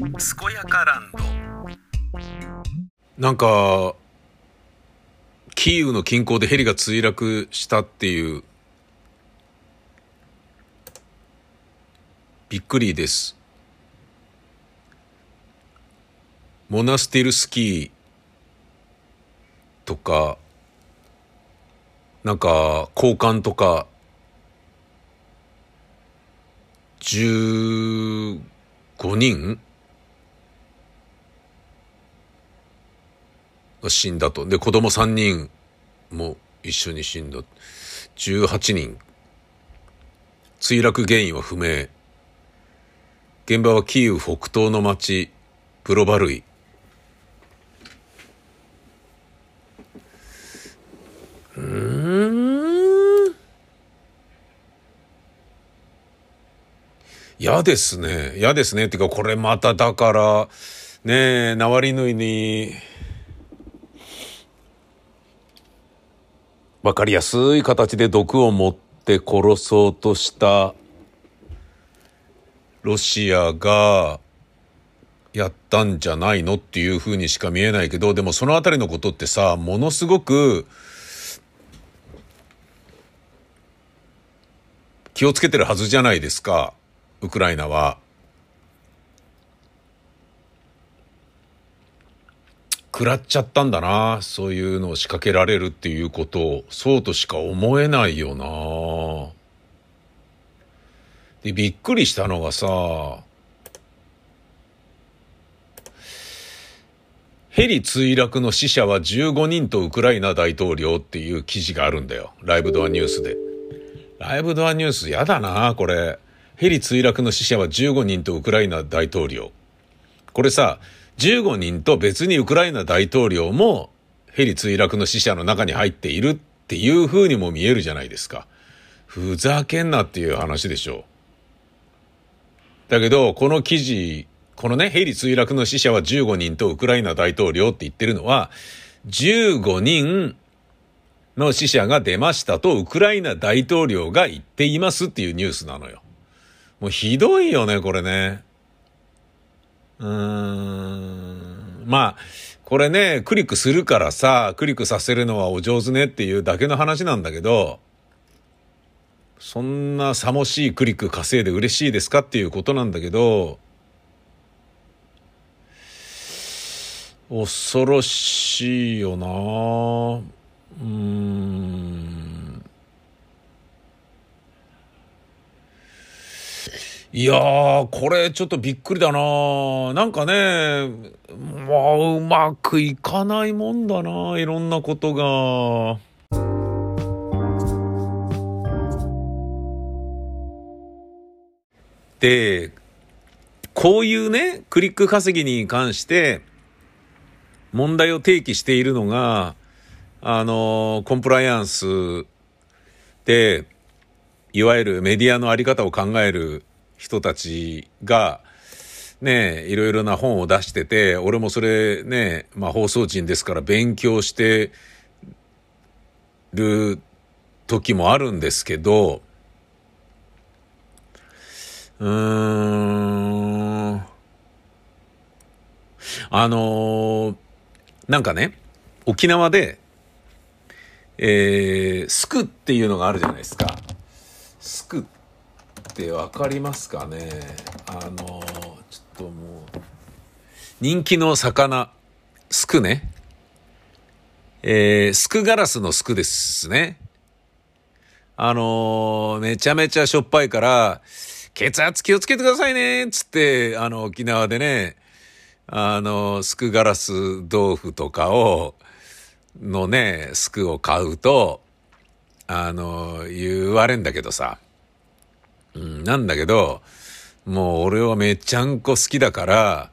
健やかランドなんか、キーウの近郊でヘリが墜落したっていう、びっくりです。モナスティルスキーとか、なんか、交換とか、15人が死んだと。で、子供3人も一緒に死んだ。18人。墜落原因は不明。現場はキーウ北東の町、プロバルイ。うん。嫌ですね。嫌ですね。っていうか、これまただから、ねえ、ナワリヌイに、わかりやすい形で毒を持って殺そうとしたロシアがやったんじゃないのっていうふうにしか見えないけど、でもそのあたりのことってさ、ものすごく気をつけてるはずじゃないですか、ウクライナは。食らっちゃったんだな。そういうのを仕掛けられるっていうことを、そうとしか思えないよな。で、びっくりしたのがさ、ヘリ墜落の死者は15人とウクライナ大統領っていう記事があるんだよ。ライブドアニュースで。ライブドアニュースやだな、これ。ヘリ墜落の死者は15人とウクライナ大統領。これさ、15人と別にウクライナ大統領もヘリ墜落の死者の中に入っているっていう風にも見えるじゃないですか。ふざけんなっていう話でしょう。だけど、この記事、このね、ヘリ墜落の死者は15人とウクライナ大統領って言ってるのは、15人の死者が出ましたとウクライナ大統領が言っていますっていうニュースなのよ。もうひどいよね、これね。うーん。まあ、これね、クリックするからさ、クリックさせるのはお上手ねっていうだけの話なんだけど、そんなさもしいクリック稼いで嬉しいですかっていうことなんだけど、恐ろしいよなうん。いやー、これちょっとびっくりだななんかね、まあ、うまくいかないもんだないろんなことが。で、こういうね、クリック稼ぎに関して問題を提起しているのが、あの、コンプライアンスで、いわゆるメディアのあり方を考える人たちが、ね、いろいろな本を出してて、俺もそれね、まあ放送人ですから勉強してる時もあるんですけど、うーん、あのなんかね、沖縄で、えー、スクっていうのがあるじゃないですか。スクってわかりますかね？あのちょっともう、人気の魚、スクね。えー、スクガラスのスクですね。あのめちゃめちゃしょっぱいから、血圧気をつけてくださいねつって、あの、沖縄でね、あの、スクガラス豆腐とかを、のね、スクを買うと、あの、言われんだけどさ。うん、なんだけど、もう俺はめちゃんこ好きだから、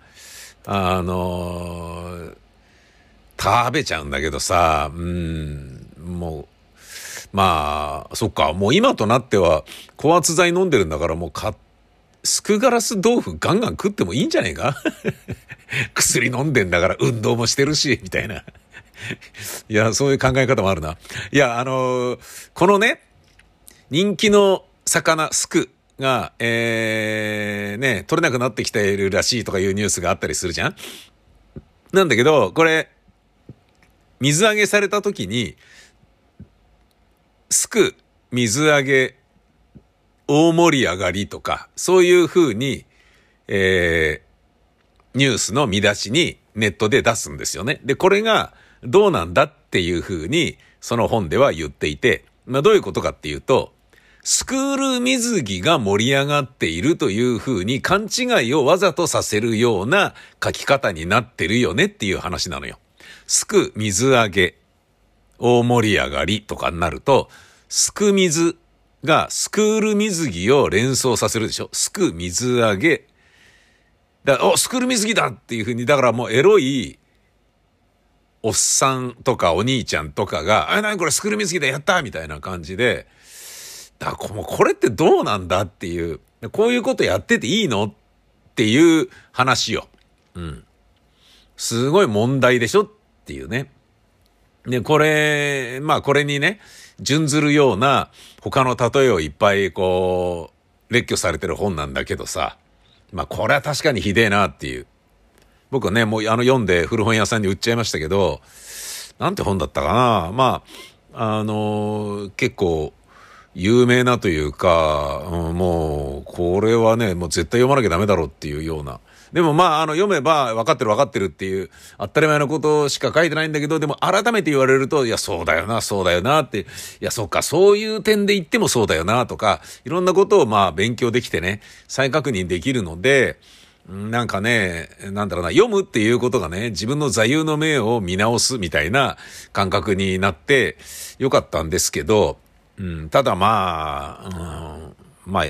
あの、食べちゃうんだけどさ、うん、もう、まあ、そっか、もう今となっては、高圧剤飲んでるんだからもうか、スクガラス豆腐ガンガン食ってもいいんじゃねえか？薬飲んでんだから運動もしてるし、みたいな。いや、そういう考え方もあるな。いや、あのこのね、人気の魚、スクが、えー、ね、取れなくなってきているらしいとかいうニュースがあったりするじゃんなんだけど、これ、水揚げされた時に、すく、水揚げ、大盛り上がりとか、そういう風に、えー、ニュースの見出しにネットで出すんですよね。で、これがどうなんだっていう風に、その本では言っていて、まあどういうことかっていうと、スクール水着が盛り上がっているという風に勘違いをわざとさせるような書き方になってるよねっていう話なのよ。すく水揚げ、大盛り上がりとかになると、すく水がスクール水着を連想させるでしょすく水揚げ。だお、スクール水着だっていう風に、だからもうエロい、おっさんとかお兄ちゃんとかが、あ、なにこれスクール水着だやったみたいな感じで、だからもうこれってどうなんだっていう、こういうことやってていいの？っていう話よ。うん。すごい問題でしょっていうね。で、これ、まあこれにね、準ずるような他の例えをいっぱいこう、列挙されてる本なんだけどさ、まあこれは確かにひでえなっていう。僕はね、もうあの読んで古本屋さんに売っちゃいましたけど、なんて本だったかな。まあ、あの結構有名なというか、うん、もうこれはね、もう絶対読まなきゃダメだろうっていうような。でもまあ、あの、読めば分かってる分かってるっていう、当たり前のことしか書いてないんだけど、でも改めて言われると、いや、そうだよな、そうだよなって、いや、そっか、そういう点で言ってもそうだよな、とか、いろんなことをまあ、勉強できてね、再確認できるので、なんかね、なんだろうな、読むっていうことがね、自分の座右の銘を見直すみたいな感覚になって、よかったんですけど、うん、ただまあ、うん、まあ、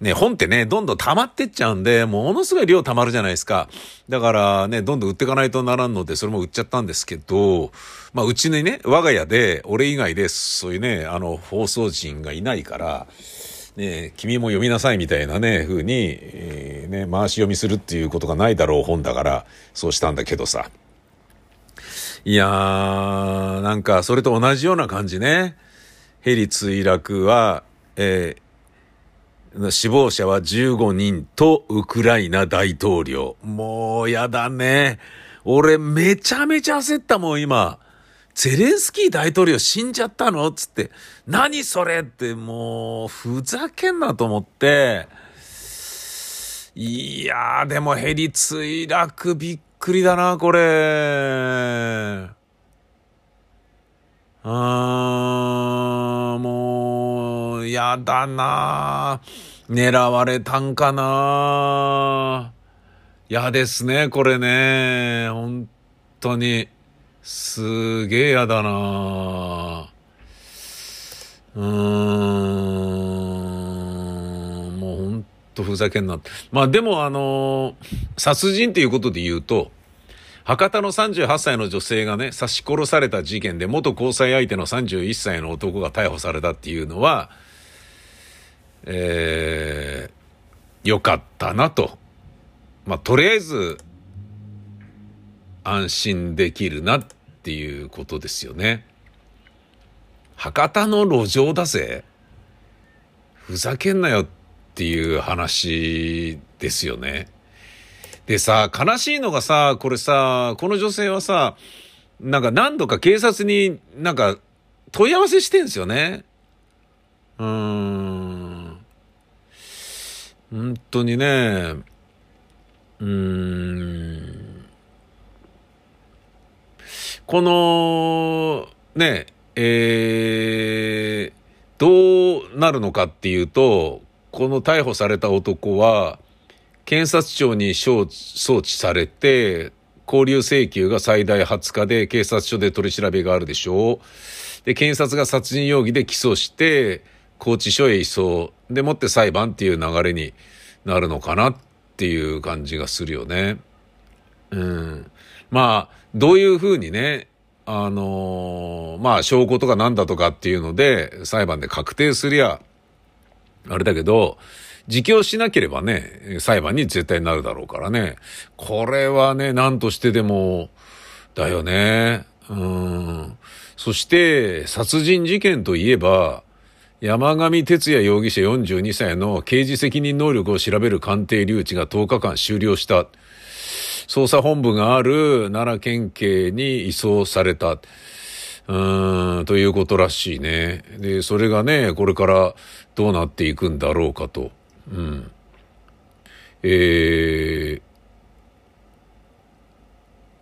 ね、本ってね、どんどん溜まってっちゃうんで、ものすごい量溜まるじゃないですか。だからね、どんどん売っていかないとならんので、それも売っちゃったんですけど、まあ、うちにね、我が家で、俺以外で、そういうね、あの、放送人がいないから、ね、君も読みなさいみたいなね、風に、えー、ね、回し読みするっていうことがないだろう本だから、そうしたんだけどさ。いやー、なんか、それと同じような感じね。ヘリ墜落は、えー死亡者は15人とウクライナ大統領。もうやだね。俺めちゃめちゃ焦ったもん今。ゼレンスキー大統領死んじゃったの？つって。何それ？ってもうふざけんなと思って。いやーでもヘリ墜落びっくりだな、これ。あー、もう、やだな狙われたんかな嫌ですね、これね。本当に。すげえ嫌だなうーん。もうほんとふざけんな。まあでもあの殺人っていうことで言うと、博多の38歳の女性がね、刺し殺された事件で元交際相手の31歳の男が逮捕されたっていうのは、えー、よかったなと。まあ、とりあえず、安心できるなっていうことですよね。博多の路上だぜ。ふざけんなよっていう話ですよね。でさ、悲しいのがさ、これさ、この女性はさ、なんか何度か警察になんか問い合わせしてんすよね。うーん。本当にね、うーん。この、ね、えー、どうなるのかっていうと、この逮捕された男は、検察庁に送致されて、交留請求が最大20日で警察署で取り調べがあるでしょう。で、検察が殺人容疑で起訴して、拘置所へ移送。でもって裁判っていう流れになるのかなっていう感じがするよね。うん。まあ、どういうふうにね、あのー、まあ、証拠とかなんだとかっていうので、裁判で確定すりゃ、あれだけど、自供しなければね、裁判に絶対なるだろうからね。これはね、何としてでも、だよね。うん。そして、殺人事件といえば、山上哲也容疑者42歳の刑事責任能力を調べる鑑定留置が10日間終了した。捜査本部がある奈良県警に移送された。うーん、ということらしいね。で、それがね、これからどうなっていくんだろうかと。うん。えー、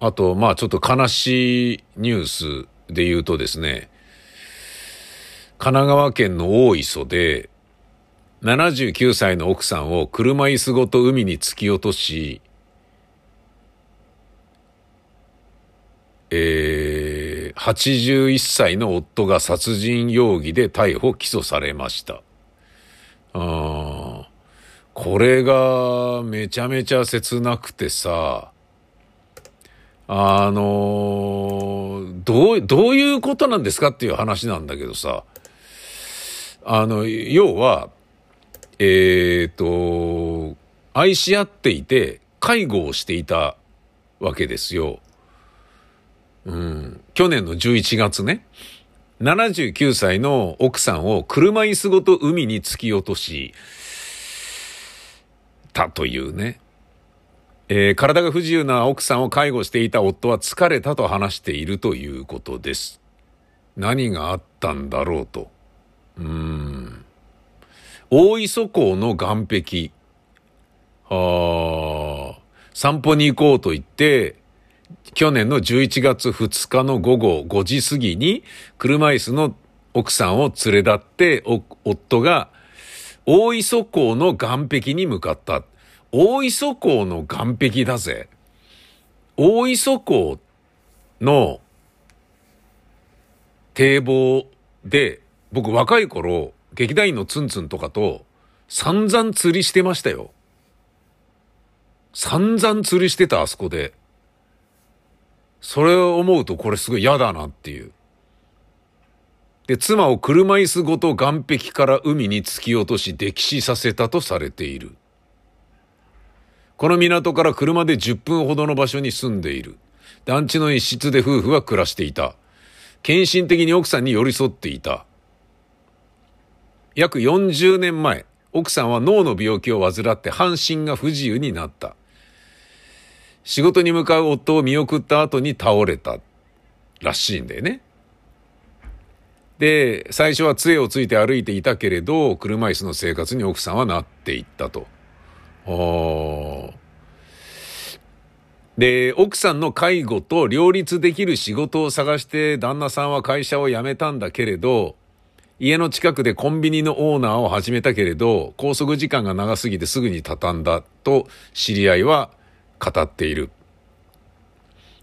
あと、まあちょっと悲しいニュースで言うとですね、神奈川県の大磯で、79歳の奥さんを車椅子ごと海に突き落とし、えー、81歳の夫が殺人容疑で逮捕・起訴されました。あこれがめちゃめちゃ切なくてさ、あのどう、どういうことなんですかっていう話なんだけどさ、あの、要は、えっ、ー、と、愛し合っていて、介護をしていたわけですよ。うん。去年の11月ね。79歳の奥さんを車椅子ごと海に突き落とし、たというね。えー、体が不自由な奥さんを介護していた夫は疲れたと話しているということです。何があったんだろうと。うん。大磯港の岸壁。はあ。散歩に行こうと言って、去年の11月2日の午後5時過ぎに、車椅子の奥さんを連れ立って、夫が大磯港の岸壁に向かった。大磯港の岸壁だぜ。大磯港の堤防で僕若い頃、劇団員のツンツンとかと散々釣りしてましたよ。散々釣りしてたあそこで。それを思うとこれすごい嫌だなっていう。で、妻を車椅子ごと岸壁から海に突き落とし溺死させたとされている。この港から車で10分ほどの場所に住んでいる。団地の一室で夫婦は暮らしていた。献身的に奥さんに寄り添っていた。約40年前、奥さんは脳の病気を患って半身が不自由になった。仕事に向かう夫を見送った後に倒れたらしいんだよね。で、最初は杖をついて歩いていたけれど、車椅子の生活に奥さんはなっていったと。で、奥さんの介護と両立できる仕事を探して旦那さんは会社を辞めたんだけれど、家の近くでコンビニのオーナーを始めたけれど、拘束時間が長すぎてすぐに畳んだと知り合いは語っている。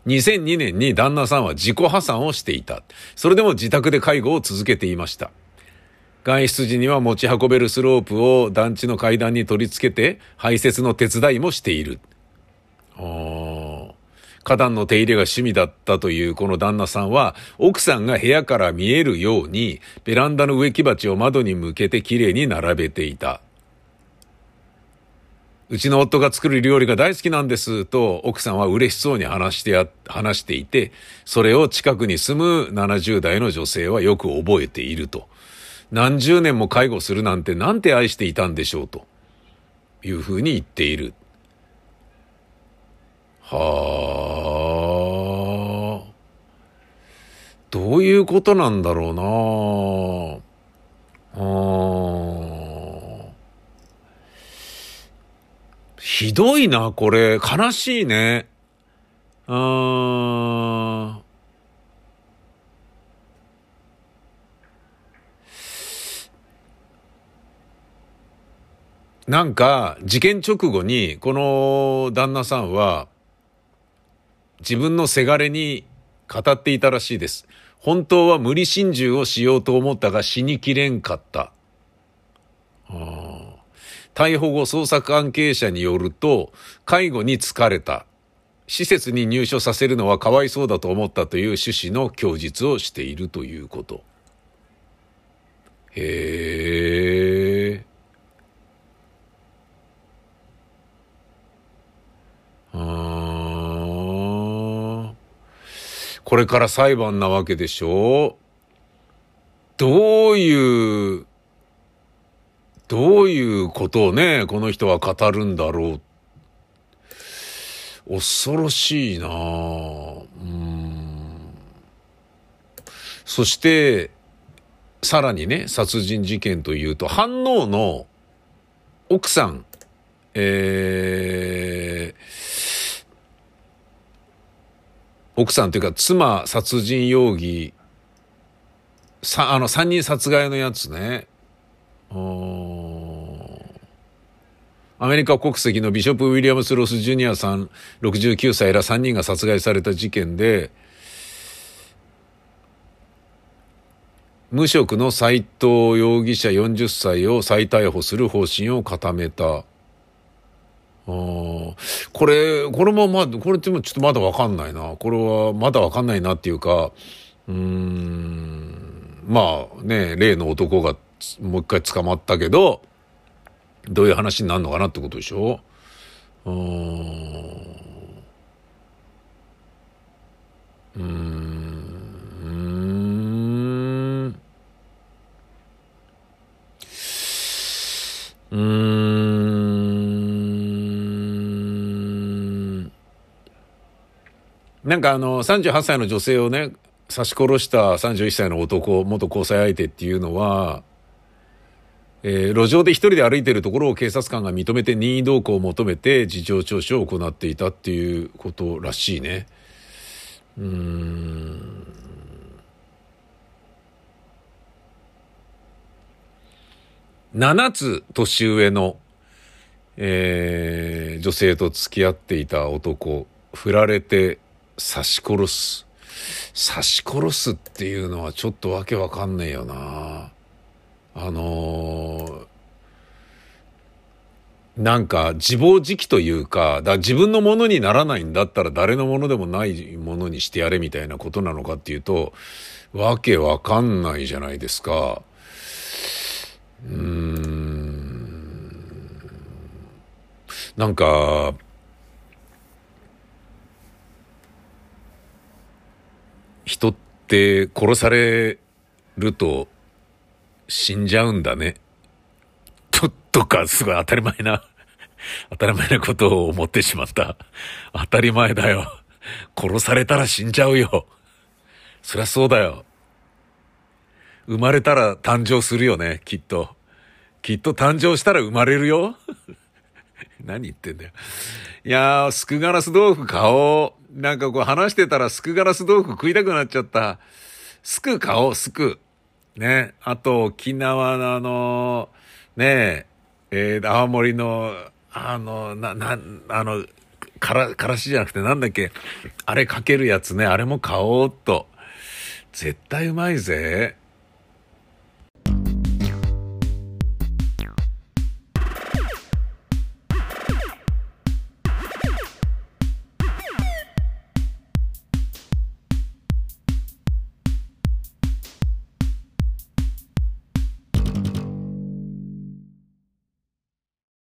2002年に旦那さんは自己破産をしていた。それでも自宅で介護を続けていました。外出時には持ち運べるスロープを団地の階段に取り付けて排泄の手伝いもしている。花壇の手入れが趣味だったというこの旦那さんは、奥さんが部屋から見えるように、ベランダの植木鉢を窓に向けてきれいに並べていた。うちの夫が作る料理が大好きなんですと奥さんは嬉しそうに話してや、話していて、それを近くに住む70代の女性はよく覚えていると。何十年も介護するなんてなんて愛していたんでしょうというふうに言っている。はあ。どういうことなんだろうなあ。ひどいな、これ。悲しいね。あなんか、事件直後に、この旦那さんは、自分のせがれに語っていたらしいです。本当は無理心中をしようと思ったが死にきれんかった。逮捕後捜査関係者によると、介護に疲れた。施設に入所させるのはかわいそうだと思ったという趣旨の供述をしているということ。へえ。これから裁判なわけでしょどういうどういうことをね、この人は語るんだろう。恐ろしいなうん。そして、さらにね、殺人事件というと、反応の奥さん、えー、奥さんというか妻殺人容疑、さ、あの、三人殺害のやつね。アメリカ国籍のビショップ・ウィリアムス・ロス・ジュニアさん69歳ら3人が殺害された事件で、無職の斉藤容疑者40歳を再逮捕する方針を固めた。これ、これもまだ、これってもちょっとまだわかんないな。これはまだわかんないなっていうか、うん、まあね、例の男がもう一回捕まったけど、どういう話になるのかなってことでしょ？うーん。うん。うん。なんかあの、38歳の女性をね、刺し殺した31歳の男、元交際相手っていうのは、えー路上で一人で歩いてるところを警察官が認めて任意同行を求めて事情聴取を行っていたっていうことらしいね。うーん。7つ年上の、えー女性と付き合っていた男、振られて刺し殺す。刺し殺すっていうのはちょっとわけわかんねえよな。あのーなんか自暴自棄というか、だ自分のものにならないんだったら誰のものでもないものにしてやれみたいなことなのかっていうと、わけわかんないじゃないですか。うん。なんか、人って殺されると死んじゃうんだね。と、とか、すごい当たり前な、当たり前なことを思ってしまった。当たり前だよ。殺されたら死んじゃうよ。そりゃそうだよ。生まれたら誕生するよね、きっと。きっと誕生したら生まれるよ。何言ってんだよ。いやー、スクガラス豆腐買おう。なんかこう話してたらスクガラス豆腐食いたくなっちゃった。スク買おう、スク。ね。あと、沖縄のあの、ねえ、えー青森の、あの、な、な、あの、から、からしじゃなくてなんだっけ、あれかけるやつね、あれも買おうっと。絶対うまいぜ。